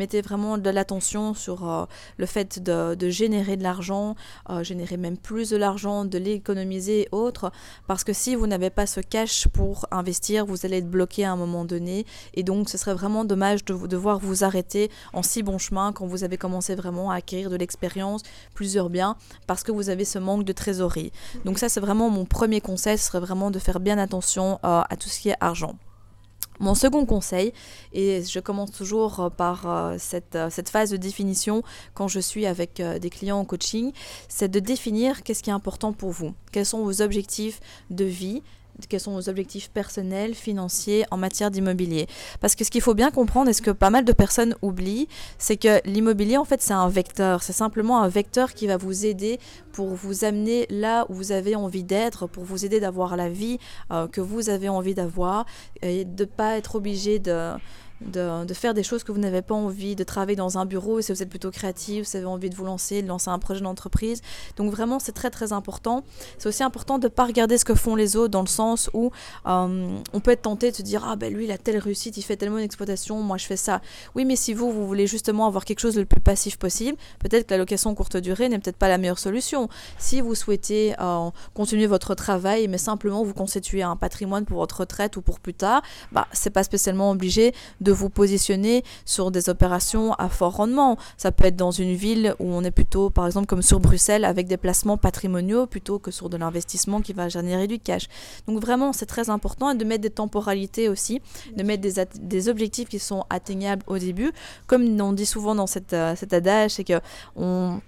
mettez vraiment de l'attention sur euh, le fait de, générer de l'argent, euh, générer même plus de l'argent, de l'économiser et autres, parce que si vous n'avez pas ce cash pour investir, vous allez être bloqué à un moment donné, et donc ce serait vraiment dommage de devoir vous arrêter en si bon chemin quand vous avez commencé vraiment à acquérir de l'expérience, plusieurs biens, parce que vous avez ce manque de trésorerie. Donc ça, c'est vraiment mon premier conseil, ce serait vraiment de faire bien attention euh, à tout ce qui est argent. Mon second conseil, et je commence toujours euh, par euh, cette, cette, phase de définition quand je suis avec des clients en coaching, c'est de définir qu'est-ce qui est important pour vous, quels sont vos objectifs de vie, quels sont vos objectifs personnels, financiers en matière d'immobilier. Parce que ce qu'il faut bien comprendre et ce que pas mal de personnes oublient, c'est que l'immobilier, en fait, c'est un vecteur. C'est simplement un vecteur qui va vous aider pour vous amener là où vous avez envie d'être, pour vous aider d'avoir la vie euh, que vous avez envie d'avoir et de ne pas être obligé de de, faire des choses que vous n'avez pas envie, de travailler dans un bureau si vous êtes plutôt créatif, si vous avez envie de vous lancer, de lancer un projet d'entreprise. Donc vraiment, c'est très très important. C'est aussi important de ne pas regarder ce que font les autres dans le sens où euh, on peut être tenté de se dire, ah ben lui, il a telle réussite, il fait tellement d'exploitation, moi je fais ça. Oui, mais si vous, vous voulez justement avoir quelque chose de le plus passif possible, peut-être que la location courte durée n'est peut-être pas la meilleure solution. Si vous souhaitez euh, continuer votre travail, mais simplement vous constituer un patrimoine pour votre retraite ou pour plus tard, bah, c'est pas spécialement obligé de vous positionner sur des opérations à fort rendement. Ça peut être dans une ville où on est plutôt, par exemple, comme sur Bruxelles, avec des placements patrimoniaux plutôt que sur de l'investissement qui va générer du cash. Donc vraiment, c'est très important de mettre des temporalités aussi, de mettre des, des objectifs qui sont atteignables au début. Comme on dit souvent dans cette, euh, cet adage, c'est que on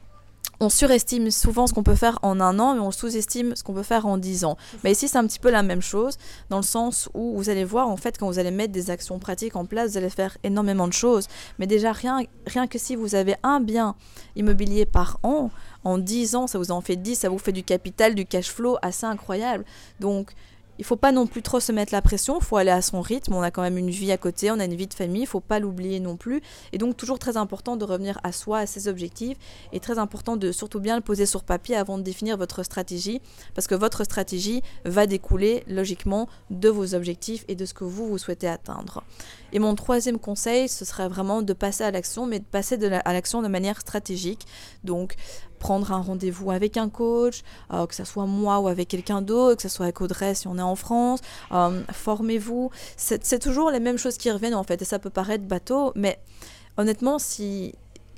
on surestime souvent ce qu'on peut faire en un an, mais on sous-estime ce qu'on peut faire en dix ans. Mais ici, c'est un petit peu la même chose, dans le sens où vous allez voir, en fait, quand vous allez mettre des actions pratiques en place, vous allez faire énormément de choses. Mais déjà, rien, rien que si vous avez un bien immobilier par an, en dix ans, ça vous en fait dix, ça vous fait du capital, du cash flow assez incroyable. Donc, il faut pas non plus trop se mettre la pression, il faut aller à son rythme, on a quand même une vie à côté, on a une vie de famille, il faut pas l'oublier non plus. Et donc toujours très important de revenir à soi, à ses objectifs, et très important de surtout bien le poser sur papier avant de définir votre stratégie, parce que votre stratégie va découler logiquement de vos objectifs et de ce que vous, vous souhaitez atteindre. Et mon troisième conseil, ce serait vraiment de passer à l'action, mais de passer à l'action de manière stratégique. Donc prendre un rendez-vous avec un coach, euh, que ce soit moi ou avec quelqu'un d'autre, que ce soit avec Audrey si on est en France. Euh, formez-vous. C'est toujours les mêmes choses qui reviennent en fait, et ça peut paraître bateau, mais honnêtement, si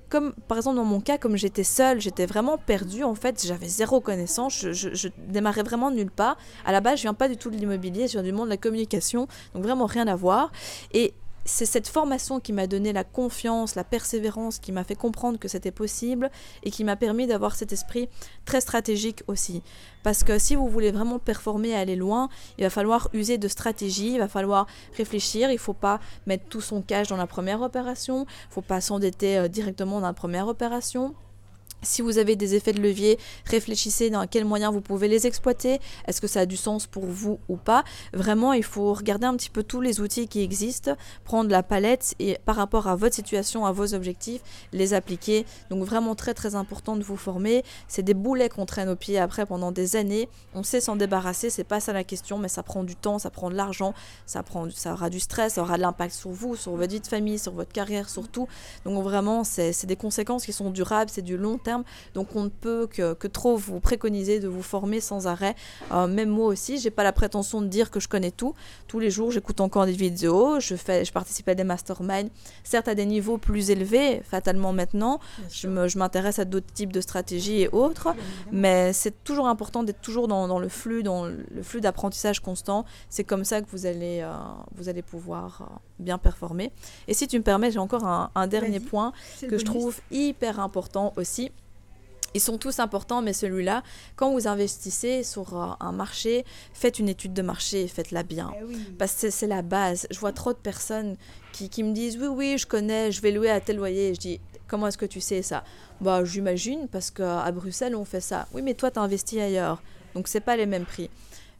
comme par exemple dans mon cas, comme j'étais seule, j'étais vraiment perdue en fait, j'avais zéro connaissance, je, démarrais vraiment nulle part. À la base, je viens pas du tout de l'immobilier, je viens du monde de la communication, donc vraiment rien à voir. Et c'est cette formation qui m'a donné la confiance, la persévérance, qui m'a fait comprendre que c'était possible et qui m'a permis d'avoir cet esprit très stratégique aussi. Parce que si vous voulez vraiment performer et aller loin, il va falloir user de stratégie, il va falloir réfléchir, il ne faut pas mettre tout son cash dans la première opération, il ne faut pas s'endetter euh, directement dans la première opération. Si vous avez des effets de levier, réfléchissez dans quels moyens vous pouvez les exploiter. Est-ce que ça a du sens pour vous ou pas? Vraiment, il faut regarder un petit peu tous les outils qui existent, prendre la palette et par rapport à votre situation, à vos objectifs, les appliquer. Donc vraiment très très important de vous former. C'est des boulets qu'on traîne au pied après pendant des années. On sait s'en débarrasser, c'est pas ça la question, mais ça prend du temps, ça prend de l'argent, ça prend, ça aura du stress, ça aura de l'impact sur vous, sur votre vie de famille, sur votre carrière, sur tout. Donc vraiment, c'est des conséquences qui sont durables, c'est du long terme donc on ne peut que, trop vous préconiser de vous former sans arrêt. Euh, même moi aussi, j'ai pas la prétention de dire que je connais tout. Tous les jours, j'écoute encore des vidéos, je, fais, je participe à des masterminds, certes à des niveaux plus élevés, fatalement maintenant. Je m'intéresse à d'autres types de stratégies et autres, mais c'est toujours important d'être toujours dans, le flux, dans le flux d'apprentissage constant. C'est comme ça que vous allez, euh, vous allez pouvoir euh, bien performer. Et si tu me permets, j'ai encore un, un dernier point que je trouve hyper important aussi ils sont tous importants, mais celui-là, quand vous investissez sur euh, un marché, faites une étude de marché et faites-la bien. Eh Parce que c'est la base. Je vois trop de personnes qui, qui, me disent Oui, oui, je connais, je vais louer à tel loyer. je dis Comment est-ce que tu sais ça? Bah, j'imagine, parce qu'à Bruxelles, on fait ça. Oui, mais toi, tu as investi ailleurs. Donc, c'est pas les mêmes prix.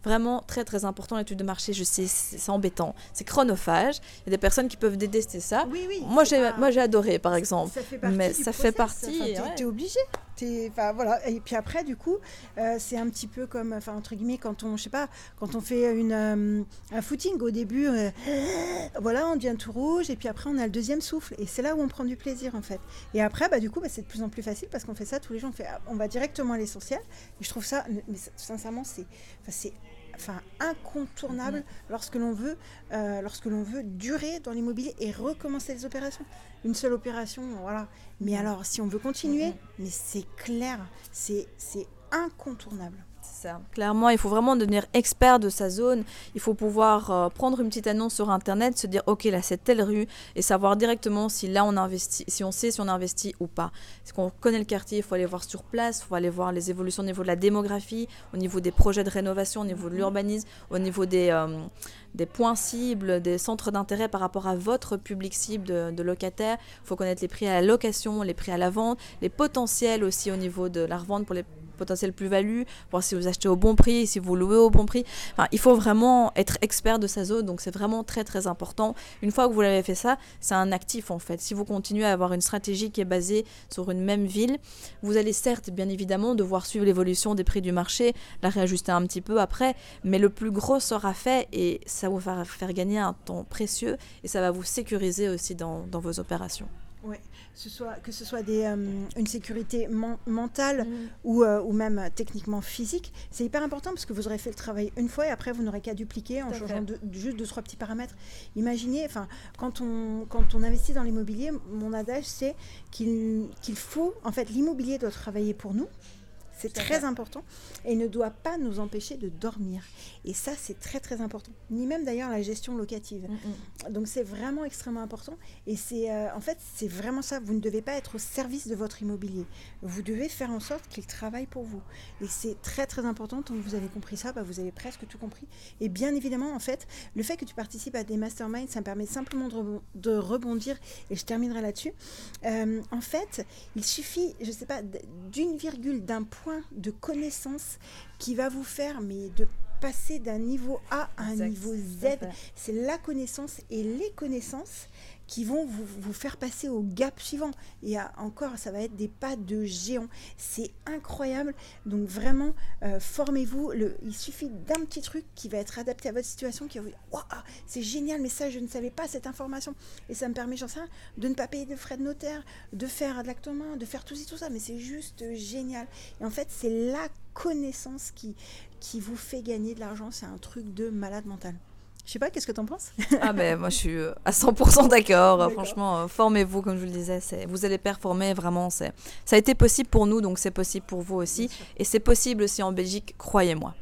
Vraiment très très important l'étude de marché. Je sais, c'est embêtant, c'est chronophage. Il y a des personnes qui peuvent détester ça. Oui, oui. Moi j'ai moi j'ai adoré par exemple. Ça fait partie mais ça fait partie. Tu es obligé. Et puis après, du coup, euh, c'est un petit peu comme, entre guillemets, quand on, je sais pas, quand on fait une, euh, un footing, au début, euh, voilà, on devient tout rouge, et puis après, on a le deuxième souffle. Et c'est là où on prend du plaisir, en fait. Et après, bah, du coup, bah, c'est de plus en plus facile parce qu'on fait ça tous les jours. On, fait, on va directement à l'essentiel. Et je trouve ça, mais sincèrement, c'est incontournable mm-hmm. lorsque l'on veut, euh, lorsque l'on veut durer dans l'immobilier et recommencer les opérations. Une seule opération, voilà. Mais mm-hmm. alors, si on veut continuer, mm-hmm. mais c'est clair, c'est incontournable. Clairement, il faut vraiment devenir expert de sa zone. Il faut pouvoir euh, prendre une petite annonce sur Internet, se dire, OK, là, c'est telle rue, et savoir directement si là, on investit, si on sait si on investit ou pas. Parce qu'on connaît le quartier, il faut aller voir sur place, il faut aller voir les évolutions au niveau de la démographie, au niveau des projets de rénovation, au niveau de l'urbanisme, au niveau des, euh, des points cibles, des centres d'intérêt par rapport à votre public cible de, de locataires. Il faut connaître les prix à la location, les prix à la vente, les potentiels aussi au niveau de la revente pour les potentiel plus-value, voir si vous achetez au bon prix, si vous louez au bon prix. Enfin, il faut vraiment être expert de sa zone, donc c'est vraiment très très important. Une fois que vous l'avez fait ça, c'est un actif en fait. Si vous continuez à avoir une stratégie qui est basée sur une même ville, vous allez certes bien évidemment devoir suivre l'évolution des prix du marché, la réajuster un petit peu après, mais le plus gros sera fait et ça vous va faire gagner un temps précieux et ça va vous sécuriser aussi dans, dans vos opérations. Ouais ce soit, que ce soit des, euh, une sécurité mentale mm. ou, euh, ou, même techniquement physique, c'est hyper important parce que vous aurez fait le travail une fois et après vous n'aurez qu'à dupliquer en changeant de, juste deux, trois petits paramètres. Imaginez, enfin, quand on, quand on investit dans l'immobilier, mon adage c'est qu'il qu'il faut, en fait, l'immobilier doit travailler pour nous. C'est très important et ne doit pas nous empêcher de dormir. Et ça, c'est très très important. Ni même d'ailleurs la gestion locative. Mm, mm. Donc c'est vraiment extrêmement important. Et c'est euh, en fait c'est vraiment ça. Vous ne devez pas être au service de votre immobilier. Vous devez faire en sorte qu'il travaille pour vous. Et c'est très très important. Tant que vous avez compris ça, bah, vous avez presque tout compris. Et bien évidemment, en fait, le fait que tu participes à des masterminds, ça me permet simplement de, rebondir. Et je terminerai là-dessus. Euh, en fait, il suffit, je sais pas, d'une virgule, d'un point de connaissance qui va vous faire mais de passer d'un niveau A à un niveau Z. C'est la connaissance et les connaissances qui vont vous, faire passer au gap suivant. Et encore, ça va être des pas de géant. C'est incroyable. Donc vraiment, euh, formez-vous. Il suffit d'un petit truc qui va être adapté à votre situation, qui va vous dire, waouh, c'est génial, mais ça, je ne savais pas cette information. Et ça me permet, j'en sais de ne pas payer de frais de notaire, de faire de l'acte main, de faire tout ci, tout ça. Mais c'est juste génial. Et en fait, c'est la connaissance qui, qui vous fait gagner de l'argent. C'est un truc de malade mental. Je sais pas, qu'est-ce que tu en penses? Ah ben moi je suis euh, à 100% d'accord. Franchement, euh, formez-vous comme je vous le disais, vous allez performer vraiment. Ça a été possible pour nous, donc c'est possible pour vous aussi. Et c'est possible aussi en Belgique, croyez-moi.